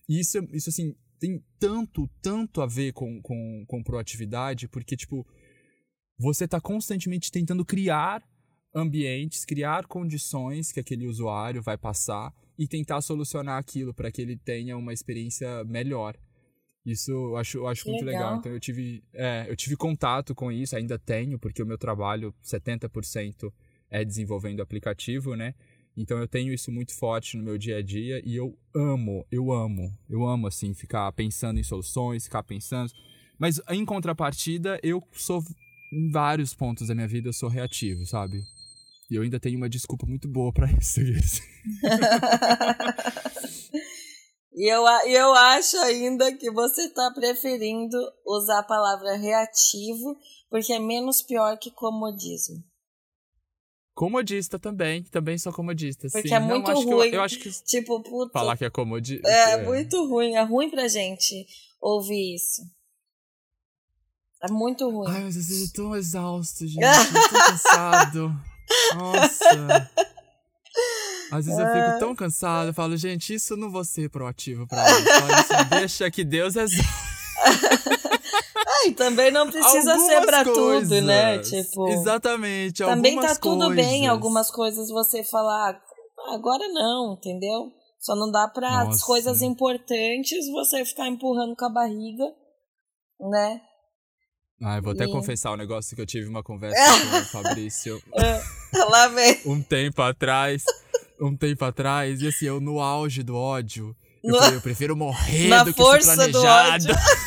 E isso, isso assim, tem tanto, tanto a ver com, com, com proatividade, porque, tipo, você está constantemente tentando criar ambientes, criar condições que aquele usuário vai passar e tentar solucionar aquilo para que ele tenha uma experiência melhor. Isso eu acho, eu acho muito legal. legal. Então eu tive, é, eu tive contato com isso, ainda tenho, porque o meu trabalho, 70% é desenvolvendo aplicativo, né? Então eu tenho isso muito forte no meu dia a dia e eu amo, eu amo, eu amo assim ficar pensando em soluções, ficar pensando. Mas em contrapartida, eu sou em vários pontos da minha vida eu sou reativo, sabe? E eu ainda tenho uma desculpa muito boa para isso. e eu, eu acho ainda que você está preferindo usar a palavra reativo porque é menos pior que comodismo. Comodista também, também sou comodista. Porque sim. é muito Não, ruim. Eu, eu, acho que tipo, puto, falar que é comodista. É, é, muito ruim. É ruim pra gente ouvir isso. É muito ruim. Ai, mas eu tô tão exausto, gente. eu tô cansado. Nossa. Às vezes eu fico tão cansado, eu falo, gente, isso eu não vou ser proativo pra isso. isso deixa que Deus resolve. e também não precisa algumas ser pra coisas. tudo, né? Tipo. Exatamente. Também tá tudo coisas. bem algumas coisas você falar, ah, agora não, entendeu? Só não dá pra Nossa. as coisas importantes você ficar empurrando com a barriga, né? Ah, eu vou até e... confessar um negócio que eu tive uma conversa com o Fabrício. É, lá vem. um tempo atrás. Um tempo atrás, e assim, eu no auge do ódio. Eu no... falei, eu prefiro morrer Na do que força ser planejado. Do ódio.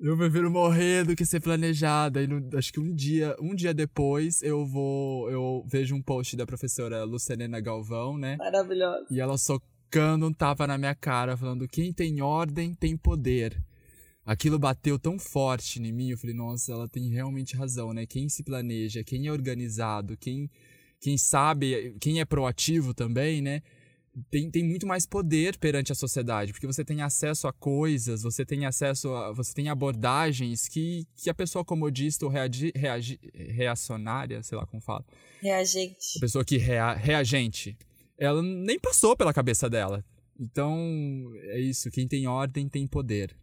Eu prefiro morrer do que ser planejada. E no, acho que um dia, um dia depois eu vou. Eu vejo um post da professora Lucelena Galvão, né? Maravilhosa. E ela socando um tapa na minha cara, falando: quem tem ordem tem poder. Aquilo bateu tão forte em mim, eu falei, nossa, ela tem realmente razão, né? Quem se planeja, quem é organizado, quem, quem sabe, quem é proativo também, né? Tem, tem muito mais poder perante a sociedade, porque você tem acesso a coisas, você tem acesso a. você tem abordagens que, que a pessoa comodista ou reagi, reagi, reacionária, sei lá como fala. Reagente. A pessoa que rea, reagente. Ela nem passou pela cabeça dela. Então, é isso. Quem tem ordem tem poder.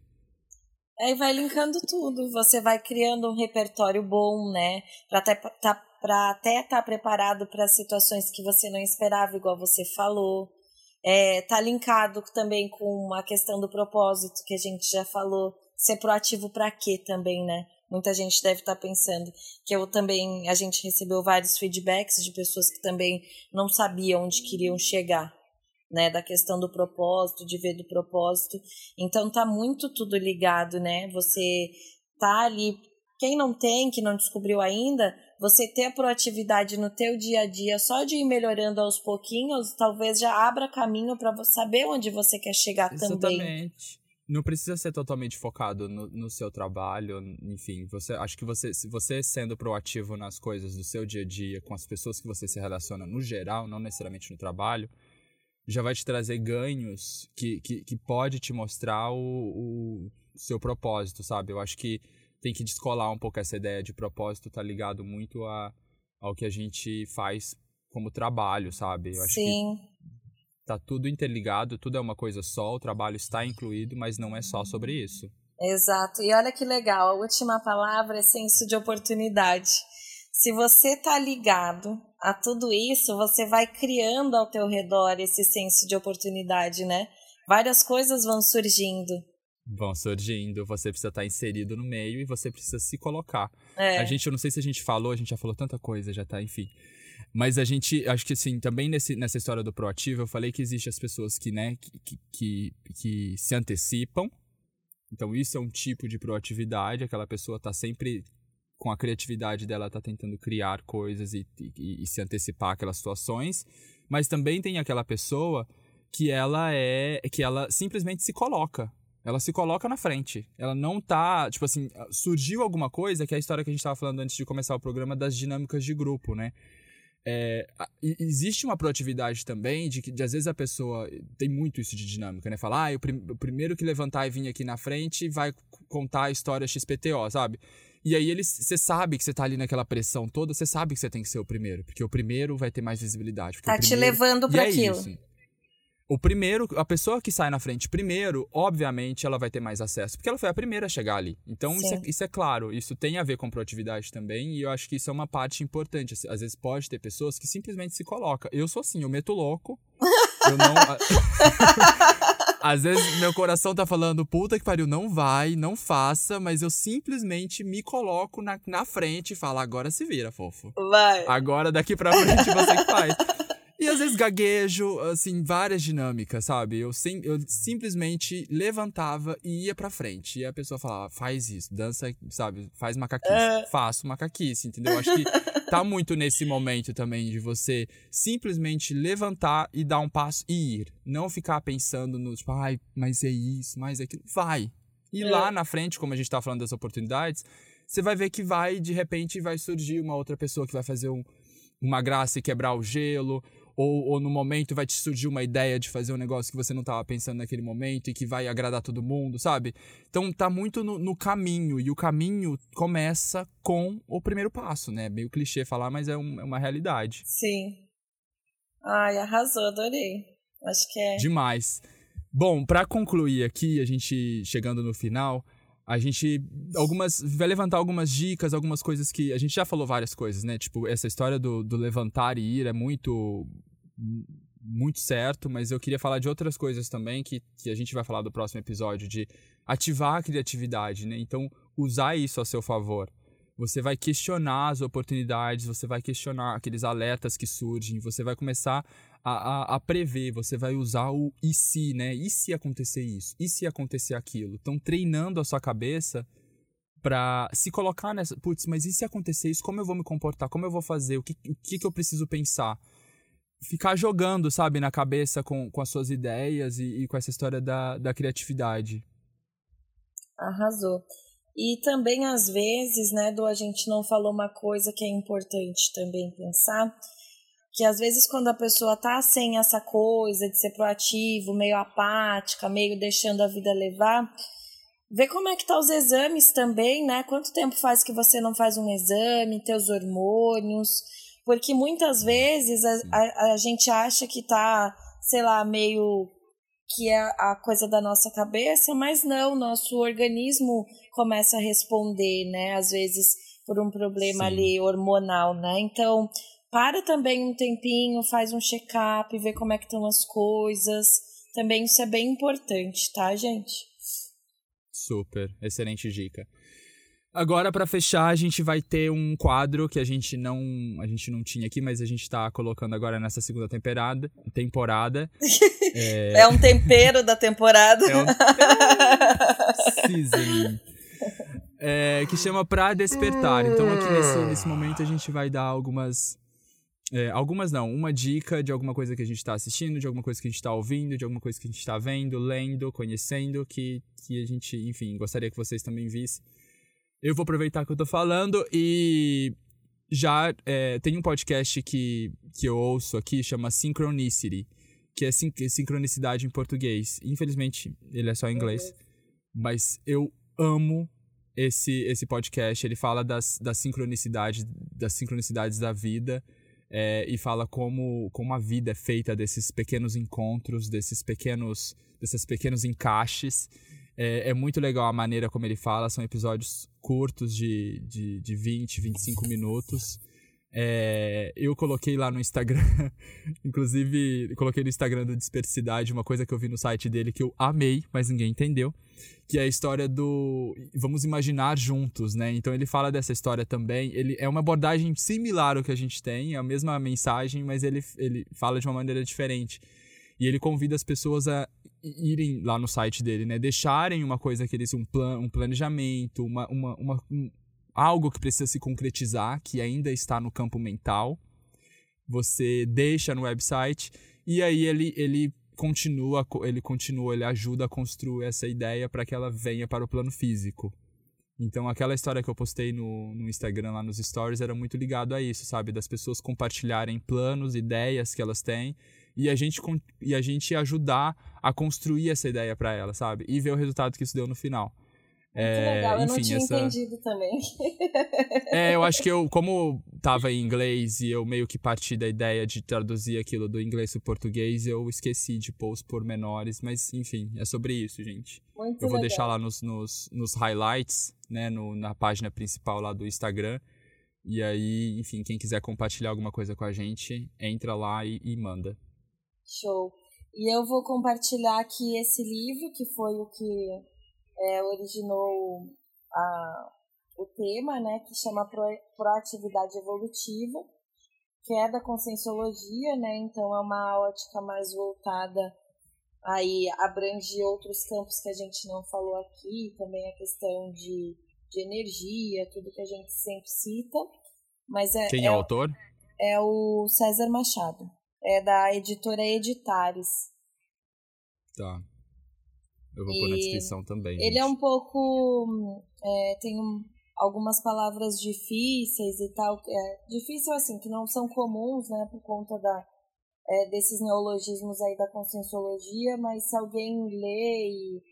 Aí vai linkando tudo. Você vai criando um repertório bom, né? Pra até tá, pra até estar tá preparado para situações que você não esperava, igual você falou. É, tá linkado também com a questão do propósito que a gente já falou. Ser proativo para quê também, né? Muita gente deve estar tá pensando que eu também a gente recebeu vários feedbacks de pessoas que também não sabiam onde queriam chegar, né, da questão do propósito, de ver do propósito. Então tá muito tudo ligado, né? Você tá ali quem não tem, que não descobriu ainda, você ter a proatividade no teu dia a dia, só de ir melhorando aos pouquinhos, talvez já abra caminho para saber onde você quer chegar Exatamente. também. Exatamente. Não precisa ser totalmente focado no, no, seu trabalho, enfim, você acho que você, se você sendo proativo nas coisas do seu dia a dia, com as pessoas que você se relaciona no geral, não necessariamente no trabalho, já vai te trazer ganhos que, que, que pode te mostrar o, o seu propósito, sabe? Eu acho que tem que descolar um pouco essa ideia de propósito, tá ligado muito a, ao que a gente faz como trabalho, sabe? Eu acho Sim. Tá tudo interligado, tudo é uma coisa só, o trabalho está incluído, mas não é só sobre isso. Exato. E olha que legal, a última palavra é senso de oportunidade. Se você tá ligado a tudo isso, você vai criando ao teu redor esse senso de oportunidade, né? Várias coisas vão surgindo. Vão surgindo, você precisa estar tá inserido no meio e você precisa se colocar. É. A gente, eu não sei se a gente falou, a gente já falou tanta coisa, já tá, enfim. Mas a gente, acho que assim, também nesse, nessa história do proativo, eu falei que existem as pessoas que, né, que, que, que se antecipam. Então, isso é um tipo de proatividade, aquela pessoa tá sempre com a criatividade dela tá tentando criar coisas e, e, e, se antecipar aquelas situações, mas também tem aquela pessoa que ela é que ela simplesmente se coloca. Ela se coloca na frente. Ela não tá, tipo assim, surgiu alguma coisa, que é a história que a gente estava falando antes de começar o programa das dinâmicas de grupo, né? É, existe uma proatividade também de que de, às vezes a pessoa tem muito isso de dinâmica, né? Falar, ah, o, prim, primeiro que levantar e vir aqui na frente vai contar a história XPTO, sabe? E aí eles, você sabe que você tá ali naquela pressão toda, você sabe que você tem que ser o primeiro, porque o primeiro vai ter mais visibilidade. Tá te primeiro... levando para é aquilo. Isso. O primeiro, a pessoa que sai na frente primeiro, obviamente ela vai ter mais acesso, porque ela foi a primeira a chegar ali. Então isso é, isso é, claro, isso tem a ver com proatividade também, e eu acho que isso é uma parte importante. Às vezes pode ter pessoas que simplesmente se colocam. Eu sou assim, eu meto louco. eu não. Às vezes meu coração tá falando, puta que pariu, não vai, não faça, mas eu simplesmente me coloco na, na frente e falo, agora se vira, fofo. Vai. Agora daqui pra frente você que faz. E às vezes gaguejo, assim, várias dinâmicas, sabe? Eu, sim, eu simplesmente levantava e ia pra frente. E a pessoa falava, faz isso, dança, sabe? Faz macaquice. É. Faço macaquice, entendeu? Acho que tá muito nesse momento também de você simplesmente levantar e dar um passo e ir. Não ficar pensando no, tipo, ai, mas é isso, mas é aquilo. Vai. E é. lá na frente, como a gente tá falando das oportunidades, você vai ver que vai, de repente, vai surgir uma outra pessoa que vai fazer um, uma graça e quebrar o gelo, ou, ou no momento vai te surgir uma ideia de fazer um negócio que você não estava pensando naquele momento e que vai agradar todo mundo, sabe? Então tá muito no, no, caminho, e o caminho começa com o primeiro passo, né? Meio clichê falar, mas é, um, é uma realidade. Sim. Ai, arrasou, adorei. Acho que é. Demais. Bom, para concluir aqui, a gente chegando no final, a gente algumas vai levantar algumas dicas, algumas coisas que a gente já falou várias coisas, né? Tipo, essa história do, do levantar e ir é muito muito certo, mas eu queria falar de outras coisas também que, que a gente vai falar do próximo episódio, de ativar a criatividade, né? Então, usar isso a seu favor. Você vai questionar as oportunidades, você vai questionar aqueles alertas que surgem, você vai começar a, a, a, prever, você vai usar o e se, né? E se acontecer isso? E se acontecer aquilo? Então, treinando a sua cabeça para se colocar nessa. Putz, mas e se acontecer isso? Como eu vou me comportar? Como eu vou fazer? O que, o que, que eu preciso pensar? Ficar jogando, sabe, na cabeça com, com as suas ideias e, e com essa história da, da criatividade. Arrasou. E também, às vezes, né, do a gente não falou uma coisa que é importante também pensar, que às vezes quando a pessoa tá sem essa coisa de ser proativo, meio apática, meio deixando a vida levar, vê como é que tá os exames também, né? Quanto tempo faz que você não faz um exame, teus hormônios, porque muitas vezes a, a, a gente acha que tá, sei lá, meio que é a coisa da nossa cabeça, mas não, nosso organismo começa a responder, né? Às vezes por um problema Sim. ali hormonal, né? Então, para também um tempinho, faz um check-up, vê como é que estão as coisas. Também isso é bem importante, tá, gente? Super, excelente dica. Agora, para fechar, a gente vai ter um quadro que a gente não a gente não tinha aqui, mas a gente tá colocando agora nessa segunda temporada. temporada. é... é um tempero da temporada. É um... Seasoning. É, que chama Pra Despertar. Então, aqui nesse, nesse momento, a gente vai dar algumas. É, algumas não, uma dica de alguma coisa que a gente está assistindo, de alguma coisa que a gente está ouvindo, de alguma coisa que a gente está vendo, lendo, conhecendo, que, que a gente, enfim, gostaria que vocês também vissem eu vou aproveitar que eu tô falando e já é, tem um podcast que, que eu ouço aqui, chama Synchronicity, que é sin sincronicidade em português. Infelizmente, ele é só em inglês. Mas eu amo esse, esse podcast. Ele fala das, das sincronicidades, das sincronicidades da vida. é, e fala como, como a vida é feita desses pequenos encontros, desses pequenos, desses pequenos encaixes. É, é, muito legal a maneira como ele fala, são episódios curtos de, de, de 20, 25 minutos. É, eu coloquei lá no Instagram, inclusive coloquei no Instagram do Dispersidade uma coisa que eu vi no site dele que eu amei, mas ninguém entendeu, que é a história do vamos imaginar juntos, né? Então ele fala dessa história também. Ele é uma abordagem similar ao que a gente tem, é a mesma mensagem, mas ele, ele fala de uma maneira diferente. E ele convida as pessoas a irem lá no site dele, né? Deixarem uma coisa que eles um, plan, um planejamento, uma, uma, uma um, algo que precisa se concretizar, que ainda está no campo mental. Você deixa no website e aí ele, ele continua, ele continua, ele ajuda a construir essa ideia para que ela venha para o plano físico. Então, aquela história que eu postei no, no Instagram, lá nos stories, era muito ligado a isso, sabe? Das pessoas compartilharem planos, ideias que elas têm e a gente, e a gente ajudar a construir essa ideia para elas, sabe? E ver o resultado que isso deu no final. Muito é, legal, eu enfim, não tinha essa... entendido também. É, eu acho que eu, como tava em inglês e eu meio que parti da ideia de traduzir aquilo do inglês pro português, eu esqueci de pôr os pormenores, mas enfim, é sobre isso, gente. Muito eu vou legal. deixar lá nos, nos, nos highlights, né, no, na página principal lá do Instagram. E aí, enfim, quem quiser compartilhar alguma coisa com a gente, entra lá e, e manda. Show. E eu vou compartilhar aqui esse livro, que foi o que é, originou a, o tema, né, que chama Pro, Proatividade Evolutiva, que é da Conscienciologia, né, então é uma ótica mais voltada aí abrange outros campos que a gente não falou aqui, também a questão de, de energia, tudo que a gente sempre cita. Mas é, Quem é, é o autor? É o César Machado. É da editora Editares. Tá. Eu vou e pôr na descrição também. Ele gente. é um pouco. É, tem um, algumas palavras difíceis e tal. É, difícil assim, que não são comuns, né, por conta da, é, desses neologismos aí da conscienciologia, mas se alguém lê e,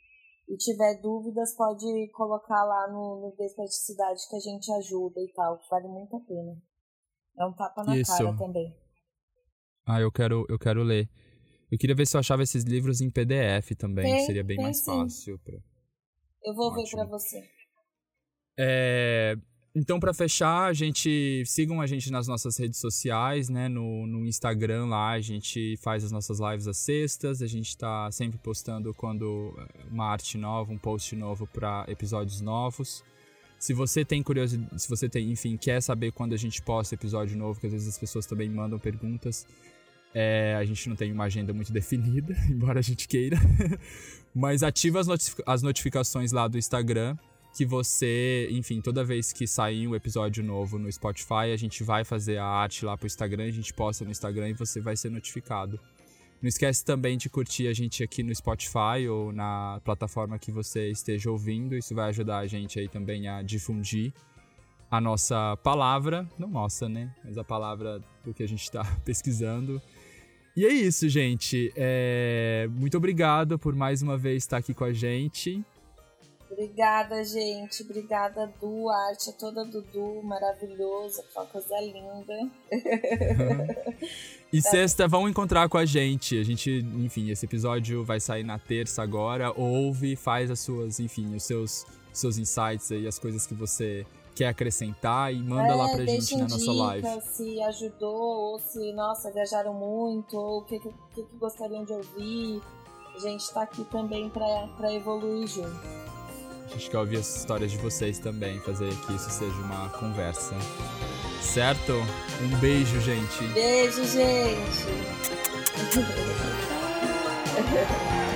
e tiver dúvidas, pode colocar lá no, no Despaticidade que a gente ajuda e tal, vale muito a pena. É um tapa na Isso. cara também. Ah, eu quero, eu quero ler. Eu queria ver se eu achava esses livros em PDF também, tem, seria bem mais sim. fácil. Pra... Eu vou Ótimo. ver para você. É, então, para fechar, a gente sigam a gente nas nossas redes sociais, né? No, no Instagram lá, a gente faz as nossas lives às sextas. A gente está sempre postando quando é, uma arte nova, um post novo para episódios novos. Se você tem curiosidade, se você tem, enfim, quer saber quando a gente posta episódio novo, que às vezes as pessoas também mandam perguntas, é, a gente não tem uma agenda muito definida, embora a gente queira. Mas ativa as, notific as notificações lá do Instagram, que você, enfim, toda vez que sair um episódio novo no Spotify, a gente vai fazer a arte lá pro Instagram, a gente posta no Instagram e você vai ser notificado. Não esquece também de curtir a gente aqui no Spotify ou na plataforma que você esteja ouvindo. Isso vai ajudar a gente aí também a difundir a nossa palavra, não nossa, né? Mas a palavra do que a gente está pesquisando e é isso, gente. É... Muito obrigado por mais uma vez estar aqui com a gente. Obrigada, gente. Obrigada, Du, a arte é toda do Du, maravilhosa, uma coisa linda. e sexta, vão encontrar com a gente. A gente, enfim, esse episódio vai sair na terça agora. Ouve, faz as suas, enfim, os seus, seus insights aí, as coisas que você quer acrescentar e manda é, lá pra gente na nossa live. Se ajudou, ou se, nossa, viajaram muito, ou o que, que, que gostariam de ouvir. A gente tá aqui também pra, pra evoluir junto. A gente quer ouvir as histórias de vocês também, fazer que isso seja uma conversa. Certo? Um beijo, gente. Beijo, gente.